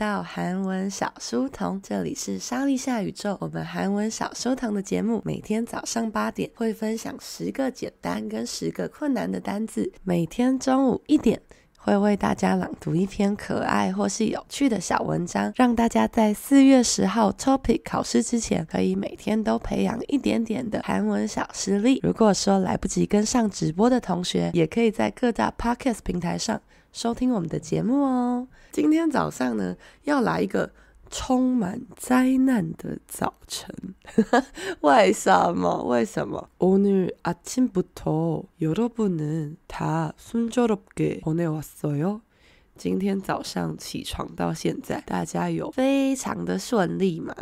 到韩文小书童，这里是莎莉夏宇宙。我们韩文小书童的节目，每天早上八点会分享十个简单跟十个困难的单字，每天中午一点会为大家朗读一篇可爱或是有趣的小文章，让大家在四月十号 topic 考试之前，可以每天都培养一点点的韩文小实力。如果说来不及跟上直播的同学，也可以在各大 Podcast 平台上。收听我们的节目哦。今天早上呢，要来一个充满灾难的早晨。为什么？为什么？오늘아침부터여러분은다순조롭게보내왔어요。今天早上起床到现在，大家有非常的顺利吗？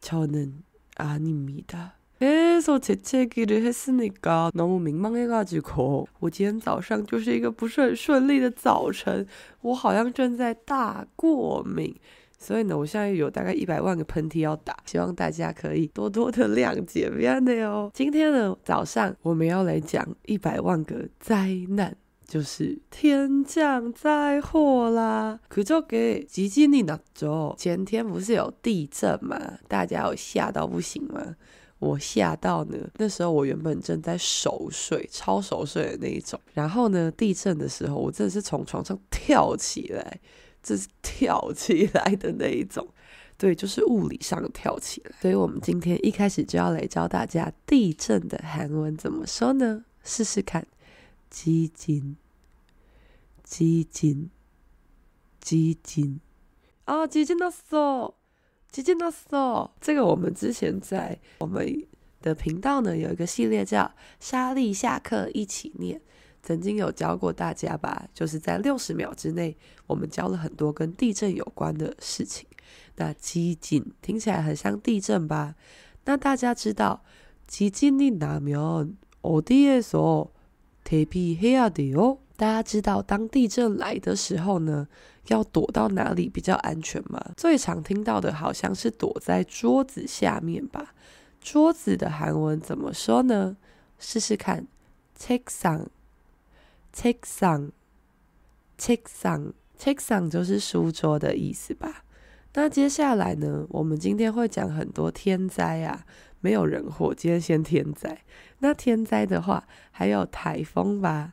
저는아닙니다。 계속재채기를했으니까너무민망해가지고我今天早上就是一个不是很顺利的早晨，我好像正在大过敏，所以呢，我现在有大概一百万个喷嚏要打，希望大家可以多多的谅解，不要的哦。今天的早上我们要来讲一百万个灾难，就是天降灾祸啦。可就给吉吉你拿走，前天不是有地震吗？大家有吓到不行吗？ 我吓到呢，那时候我原本正在熟睡，超熟睡的那一种。然后呢，地震的时候，我真的是从床上跳起来，这是跳起来的那一种。对，就是物理上跳起来。所以我们今天一开始就要来教大家地震的韩文怎么说呢？试试看，지진，지진，지진，啊，지진 났어。 吉吉诺索，这个我们之前在我们的频道呢有一个系列叫莎莉下课一起念，曾经有教过大家吧，就是在六十秒之内，我们教了很多跟地震有关的事情。那지진听起来很像地震吧？那大家知道지진이나면어디에서대비해야돼요？ 大家知道当地震来的时候呢，要躲到哪里比较安全吗？最常听到的好像是躲在桌子下面吧。桌子的韩文怎么说呢？试试看，책상，책상，책상，책상就是书桌的意思吧。那接下来呢，我们今天会讲很多天灾啊，没有人祸，今天先天灾。那天灾的话，还有台风吧。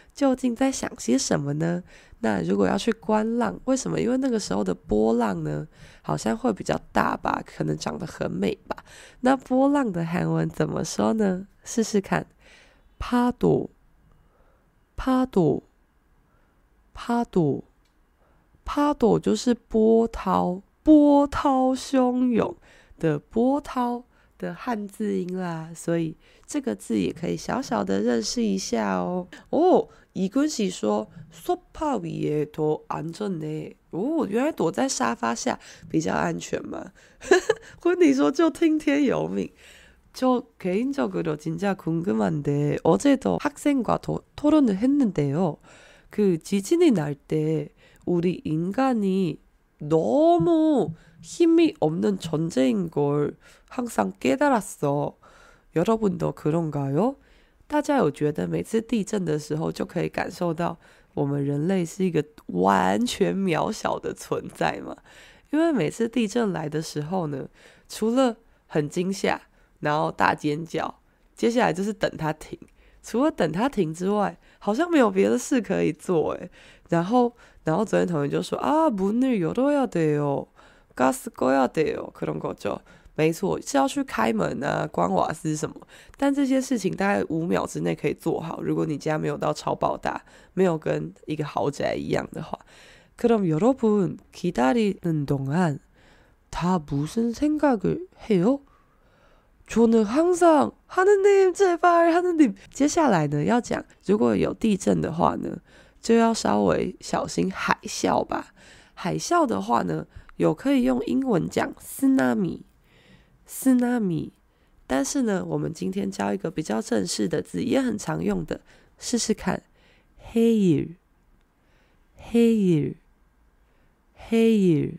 究竟在想些什么呢？那如果要去观浪，为什么？因为那个时候的波浪呢，好像会比较大吧，可能长得很美吧。那波浪的韩文怎么说呢？试试看，파도， 파도， 파도， 파도就是波涛，波涛汹涌的波涛。的汉字音啦，所以这个字也可以小小的认识一下哦。哦， 이근씨说소파위에더안전네。哦，原来躲在沙发下比较安全嘛。婚礼说就听天由命。저개인적으로진짜궁금한데어제도학생과토론을했는데요그지진이날때우리인간이너무 힘이 없는 존재인 걸 항상 깨달았어. 여러분도 그런가요? 大家有觉得每次地震的时候就可以感受到我们人类是一个完全渺小的存在吗？因为每次地震来的时候呢，除了很惊吓，然后大尖叫，接下来就是等它停。除了等它停之外，好像没有别的事可以做诶。然后，然后昨天同学就说啊，문을열어야돼요。 가스꺼야돼요그런거죠 没错，是要去开门啊，关瓦斯什么。但这些事情大概五秒之内可以做好。如果你家没有到超爆大，没有跟一个豪宅一样的话，그럼여러분기다리는동안다무슨생각을해요저는항상하느님제발하느님接下来呢，要讲如果有地震的话呢，就要稍微小心海啸吧。海啸的话呢，有可以用英文讲 tsunami 斯纳米，但是呢，我们今天教一个比较正式的字，也很常用的，试试看，here here here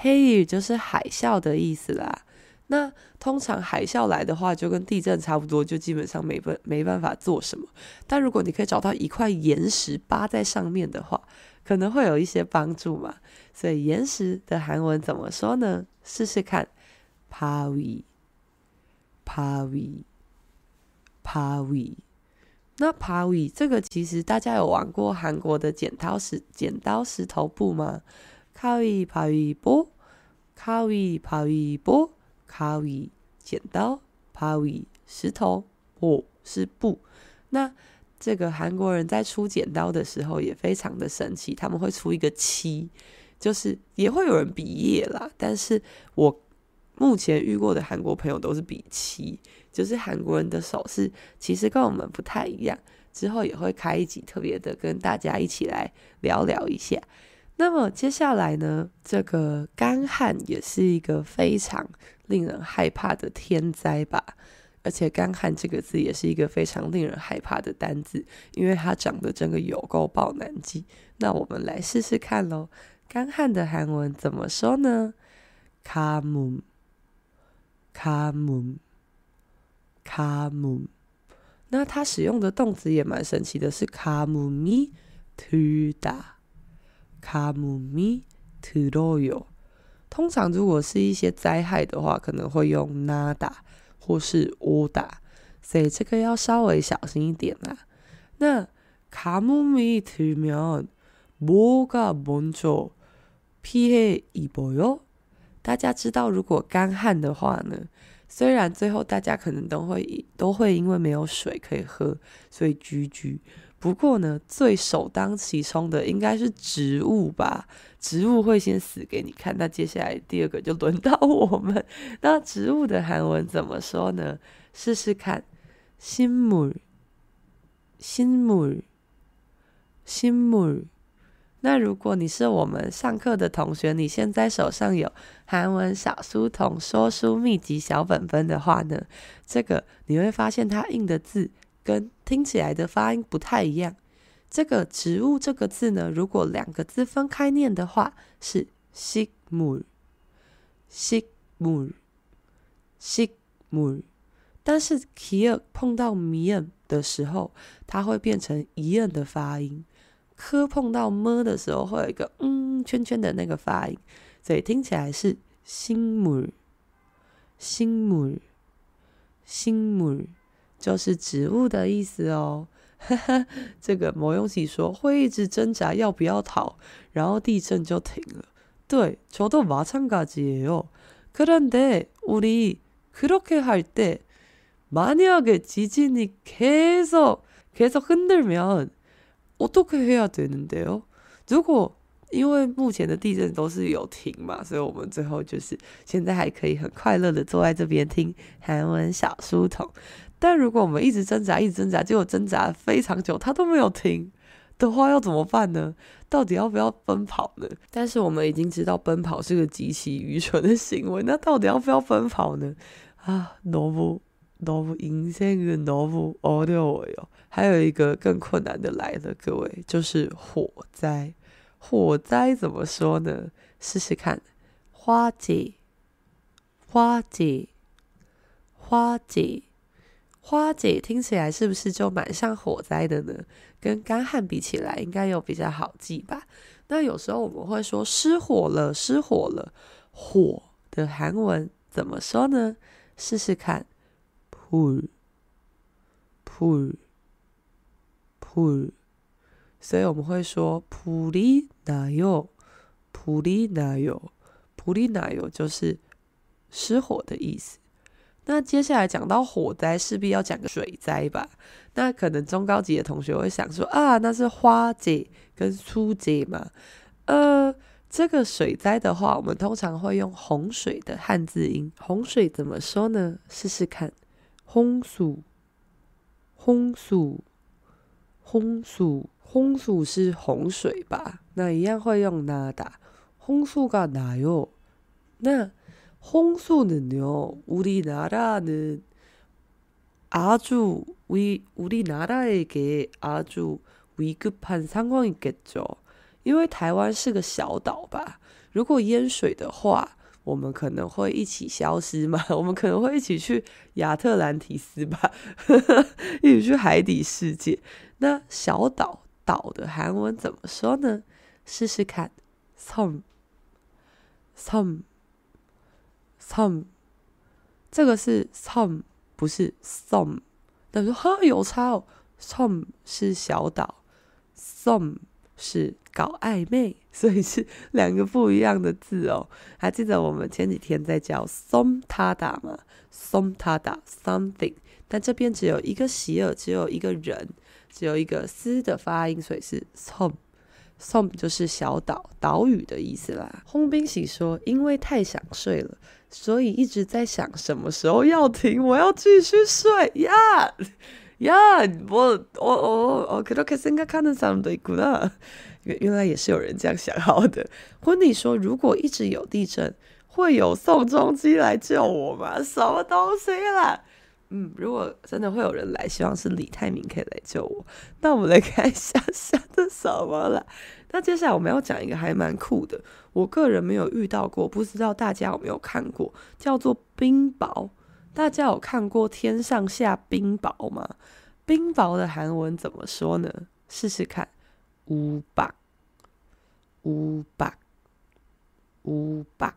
here 就是海啸的意思啦。那通常海啸来的话，就跟地震差不多，就基本上没办没办法做什么。但如果你可以找到一块岩石扒在上面的话，可能会有一些帮助嘛，所以岩石的韩文怎么说呢？试试看。Pawi, Pawi, Pawi。那 Pawi 这个其实大家有玩过韩国的剪刀石、剪刀石头布吗？Kawi, Pawi 不？Kawi, Pawi 不？Kawi，剪刀，Pawi，石头，哦，是布。那这个韩国人在出剪刀的时候也非常的神奇，他们会出一个七，就是也会有人毕业啦。但是我。目前遇过的韩国朋友都是比七，就是韩国人的手势其实跟我们不太一样。之后也会开一集特别的跟大家一起来聊聊一下。那么接下来呢，这个干旱也是一个非常令人害怕的天灾吧。而且干旱这个字也是一个非常令人害怕的单字，因为它长得真的有够爆难记。那我们来试试看喽，干旱的韩文怎么说呢？가 뭄， 가뭄，가뭄。那它使用的动词也蛮神奇的，是가뭄이들다。가뭄이들어요。通常如果是一些灾害的话，可能会用나다或是오다，所以这个要稍微小心一点啦。那가뭄이들면뭐가먼저피해입어요？ 大家知道，如果干旱的话呢，虽然最后大家可能都会都会因为没有水可以喝，所以居居。不过呢，最首当其冲的应该是植物吧？植物会先死给你看。那接下来第二个就轮到我们。那植物的韩文怎么说呢？试试看，新 물， 新 물， 新 물。 那如果你是我们上课的同学你现在手上有韩文小书童说书秘籍小本本的话呢这个你会发现它印的字跟听起来的发音不太一样。这个植物这个字呢如果两个字分开念的话是 simon simon simon 但是提耳碰到米尔的时候它会变成一样的发音。科碰到么的时候，会有一个嗯圈圈的那个发音，所以听起来是식물，식물，식물。就是植物的意思哦，这个某勇喜说会一直挣扎要不要逃，然后地震就停了。对，저도마찬가지예요그런데우리그렇게할때만약에지진이계속계속흔들면 어떻게해야되는데요如果因为目前的地震都是有停嘛，所以我们最后就是现在还可以很快乐的坐在这边听韩文小书童。但如果我们一直挣扎，一直挣扎，结果挣扎非常久，它都没有停的话，要怎么办呢？到底要不要奔跑呢？但是我们已经知道奔跑是个极其愚蠢的行为，那到底要不要奔跑呢？啊，너무너무인생은너무어려워요。 还有一个更困难的来了，各位，就是火灾。火灾怎么说呢？试试看，花姐，花姐，花姐，花姐，听起来是不是就蛮像火灾的呢？跟干旱比起来，应该有比较好记吧？那有时候我们会说失火了，失火了。火的韩文怎么说呢？试试看， 풀， 풀。 普，所以我们会说普里那有，普里那有，普里那有就是失火的意思。那接下来讲到火灾，势必要讲个水灾吧？那可能中高级的同学会想说啊，那是花姐跟苏姐嘛？呃，这个水灾的话，我们通常会用洪水的汉字音，洪水怎么说呢？试试看，洪水，洪水。홍 수， 홍수是洪水吧？那一样会用나다，홍수가나요。那 홍수는요우리나라는아주위우리나라에게아주위급한상황이겠죠。因为台湾是个小岛吧，如果淹水的话，我们可能会一起消失嘛？我们可能会一起去亚特兰提斯吧，一起去海底世界。 那小岛岛的韩文怎么说呢？试试看섬 섬 섬，这个是 섬，不是 som。他说哈有差哦，som 是小岛，som 是搞暧昧，所以是两个不一样的字哦。还记得我们前几天在教 somtada 吗？somtada something，但这边只有一个喜尔，只有一个人， 只有一个“斯”的发音，所以是 “som”。som 就是小岛、岛屿的意思啦。轰冰喜说：“因为太想睡了，所以一直在想什么时候要停，我要继续睡呀呀！我我我我，可都可是应该看的什么的苦呢？原原来也是有人这样想好的。”婚礼说：“如果一直有地震，会有宋仲基来救我吗？什么东西啦？”嗯，如果真的会有人来，希望是李泰民可以来救我。那我们来看一下下的什么了。那接下来我们要讲一个还蛮酷的，我个人没有遇到过，不知道大家有没有看过，叫做冰雹。大家有看过天上下冰雹吗？冰雹的韩文怎么说呢？试试看，乌巴，乌巴，乌巴。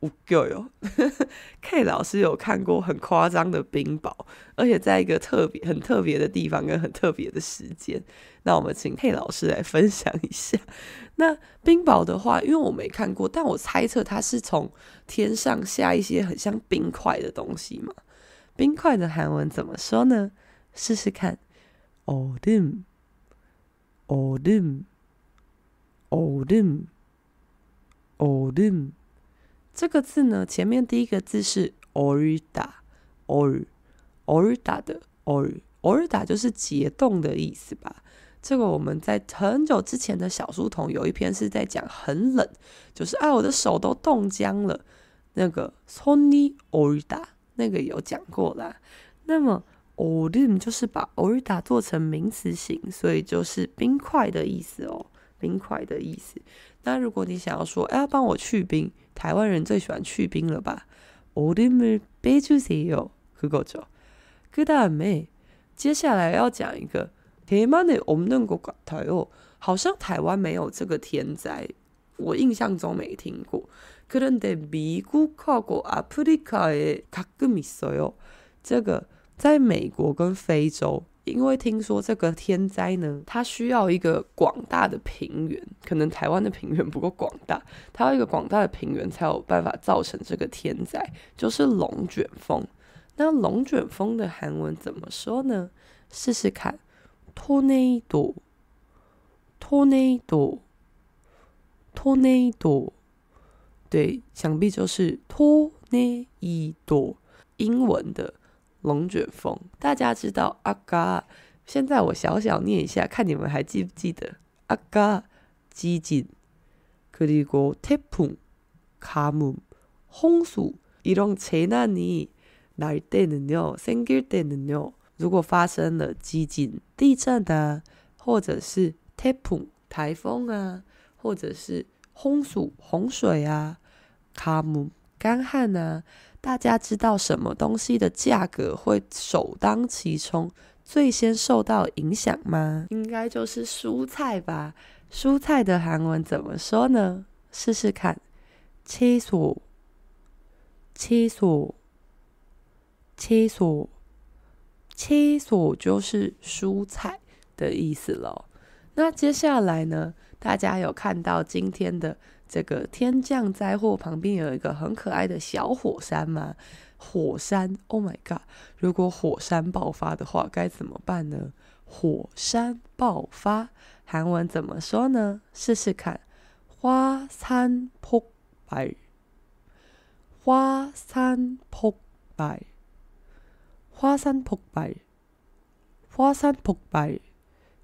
웃겨요 ，K 老师有看过很夸张的冰雹，而且在一个特别、很特别的地方跟很特别的时间。那我们请 K 老师来分享一下。那冰雹的话，因为我没看过，但我猜测它是从天上下一些很像冰块的东西嘛。冰块的韩文怎么说呢？试试看。얼음얼음얼음얼음 这个字呢，前面第一个字是 orida，orida 的 orida 就是解冻的意思吧？这个我们在很久之前的小书童有一篇是在讲很冷，就是啊我的手都冻僵了，那个 SonyORIDA 那个有讲过啦。那么 olid 就是把 orida 做成名词形，所以就是冰块的意思哦。冰块的意思。那如果你想要说，哎，要帮我去冰，台湾人最喜欢去冰了吧？얼음을빼주세요，그거죠그다음에接下来要讲一个대만에없는것같아요，好像台湾没有这个天灾，我印象中没听过。그런데미국하고아프리카에가끔있어요，这个在美国跟非洲。 因为听说这个天灾呢，它需要一个广大的平原，可能台湾的平原不够广大，它要一个广大的平原才有办法造成这个天灾，就是龙卷风。那龙卷风的韩文怎么说呢？试试看，토네이도，토네이도，토네이도，对，想必就是토네이도，英文的。 龙卷风，大家知道阿嘎。现在我小小念一下，看你们还记不记得阿嘎基金。그리고태풍가뭄홍수이런재난이날때는요생길때는요如果发生了基金地震的，或者是태풍台风啊，或者是홍수洪水啊，가뭄干旱啊。 大家知道什么东西的价格会首当其冲，最先受到影响吗？应该就是蔬菜吧。蔬菜的韩文怎么说呢？试试看，채 소， 채 소， 채 소， 채소就是蔬菜的意思喽。那接下来呢？大家有看到今天的？ 这个天降灾祸旁边有一个很可爱的小火山吗？火山，Oh my god！如果火山爆发的话，该怎么办呢？ 火山爆发，韩文怎么说呢？试试看，花山폭발，花山폭발，花山폭발，花山폭발，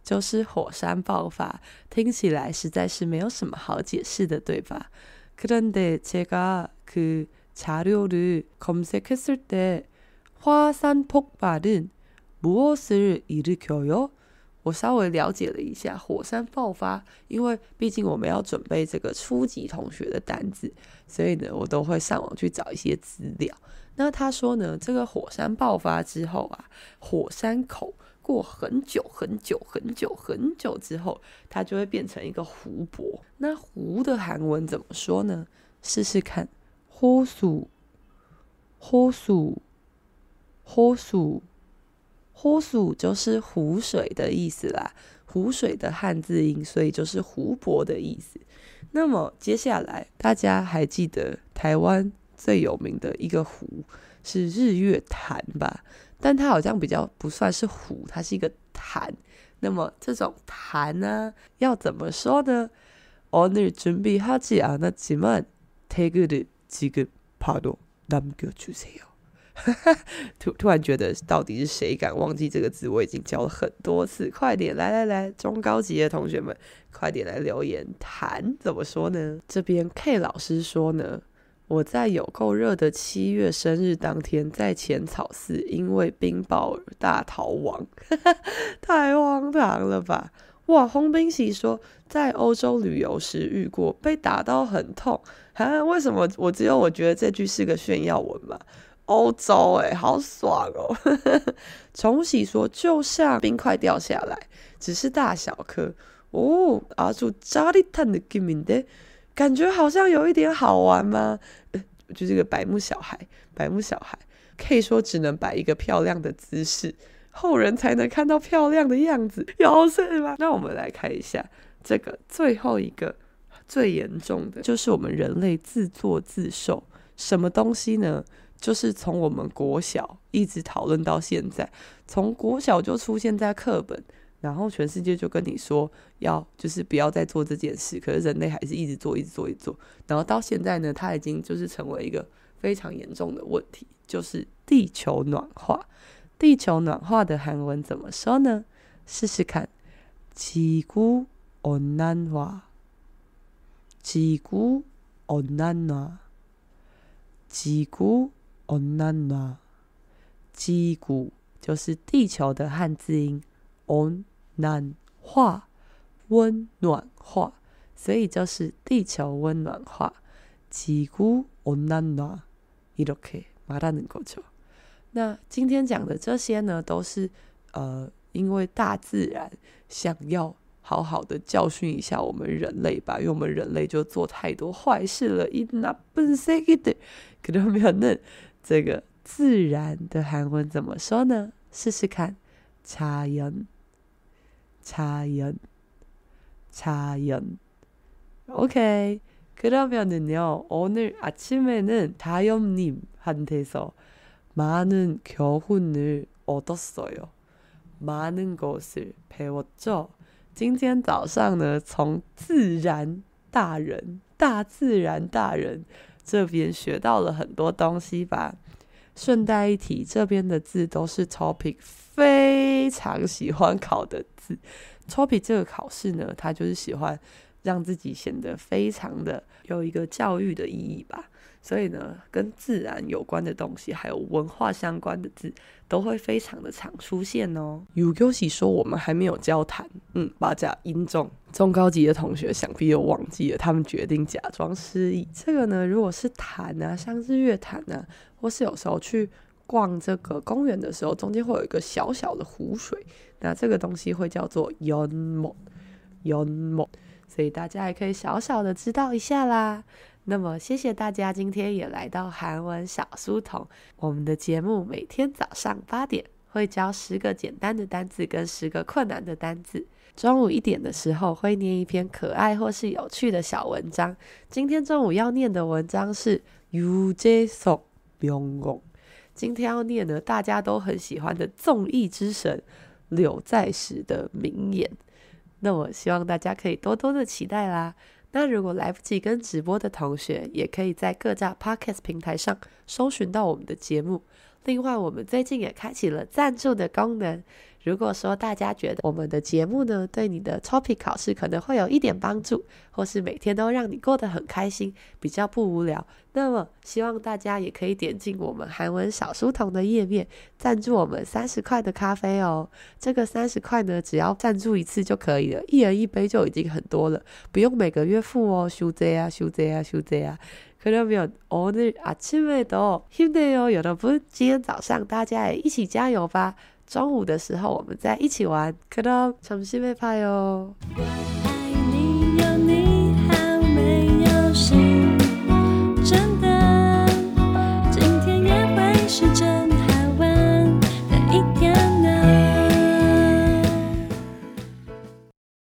就是火山爆发，听起来实在是没有什么好解释的，对吧？그런데제가그자료를검색했을때화산폭발은무엇을일으켜요？我稍微了解了一下火山爆发，因为毕竟我们要准备这个初级同学的单字，所以呢，我都会上网去找一些资料。那他说呢，这个火山爆发之后啊，火山口 过很久很久很久很久之后，它就会变成一个湖泊。那湖的韩文怎么说呢？试试看，호수，호수，호수。호수就是湖水的意思啦，湖水的汉字音，所以就是湖泊的意思。那么接下来，大家还记得台湾最有名的一个湖是日月潭吧？ 但它好像比较不算是湖，它是一个潭。那么这种潭呢，要怎么说呢？오늘준비하지않았지만태그를지금바로남겨주세요。突突然觉得，到底是谁敢忘记这个字？我已经教了很多次，快点来来来，中高级的同学们，快点来留言。潭怎么说呢？这边 K 老师说呢， 我在有够热的七月生日当天，在浅草寺因为冰雹大逃亡，太荒唐了吧！哇，홍冰喜说在欧洲旅游时遇过，被打到很痛啊！为什么我只有我觉得这句是个炫耀文嘛？欧洲哎，好爽哦！重喜说，就像冰块掉下来，只是大小颗哦。阿祖扎里坦的叫麵感觉好像有一点好玩吗？就这个白目小孩，白目小孩可以说只能摆一个漂亮的姿势，后人才能看到漂亮的样子，有事吗？那我们来看一下这个最后一个最严重的，就是我们人类自作自受，什么东西呢？就是从我们国小一直讨论到现在，从国小就出现在课本，然后全世界就跟你说要就是不要再做这件事，可是人类还是一直做，一直做，一直做，然后到现在呢，它已经就是成为一个非常严重的问题，就是地球暖化。地球暖化的韩文怎么说呢？试试看，지구온난화，지구온난화，지구。온난화，지구就是地球的汉字音，온 난 화，温暖化，所以就是地球温暖化。지구온난화이렇게말하는거죠。那今天讲的这些呢，都是呃，因为大自然想要好好的教训一下我们人类吧，因为我们人类就做太多坏事了。이나쁜새끼들그러면은这个自然的韩文怎么说呢？试试看，자연， 자연，자연。OK，그러면은요오늘아침에는다영님한테서많은교훈을얻었어요많은것을배웠죠今天早上呢，从自然大人、大自然大人。这边学到了很多东西吧。 顺带一提，这边的字都是 Topic 非常喜欢考的字。Topic 这个考试呢，它就是喜欢让自己显得非常的有一个教育的意义吧。所以呢跟自然有关的东西还有文化相关的字都会非常的常出现哦。有 g o s 说我们还没有交谈。嗯把甲音重中高级的同学想必又忘记了他们决定假装失忆。这个呢如果是谈啊像日月潭啊或是有时候去逛这个公园的时候中间会有一个小小的湖水那这个东西会叫做 yonmo yonmo 所以大家还可以小小的知道一下啦。那么，谢谢大家今天也来到韩文小书童。我们的节目每天早上八点会教十个简单的单字跟十个困难的单字。中午一点的时候会念一篇可爱或是有趣的小文章。今天中午要念的文章是유재석 명곡。今天要念的大家都很喜欢的综艺之神 柳在时的名言。 那我希望大家可以多多的期待啦。那如果来不及跟直播的同学，也可以在各大 Podcast 平台上搜寻到我们的节目。另外，我们最近也开启了赞助的功能。如果说大家觉得我们的节目呢，对你的 TOPIK 考试可能会有一点帮助，或是每天都让你过得很开心，比较不无聊，那么希望大家也可以点进我们韩文小书童的页面，赞助我们三十块的咖啡哦。这个三十块呢，只要赞助一次就可以了，一人一杯就已经很多了，不用每个月付哦。修这啊，修这啊，修这啊。可能没有，오늘아침에도힘내요여러분，今天早上大家也一起加油吧。 中午的时候我们再一起玩。可能重新被拍哦。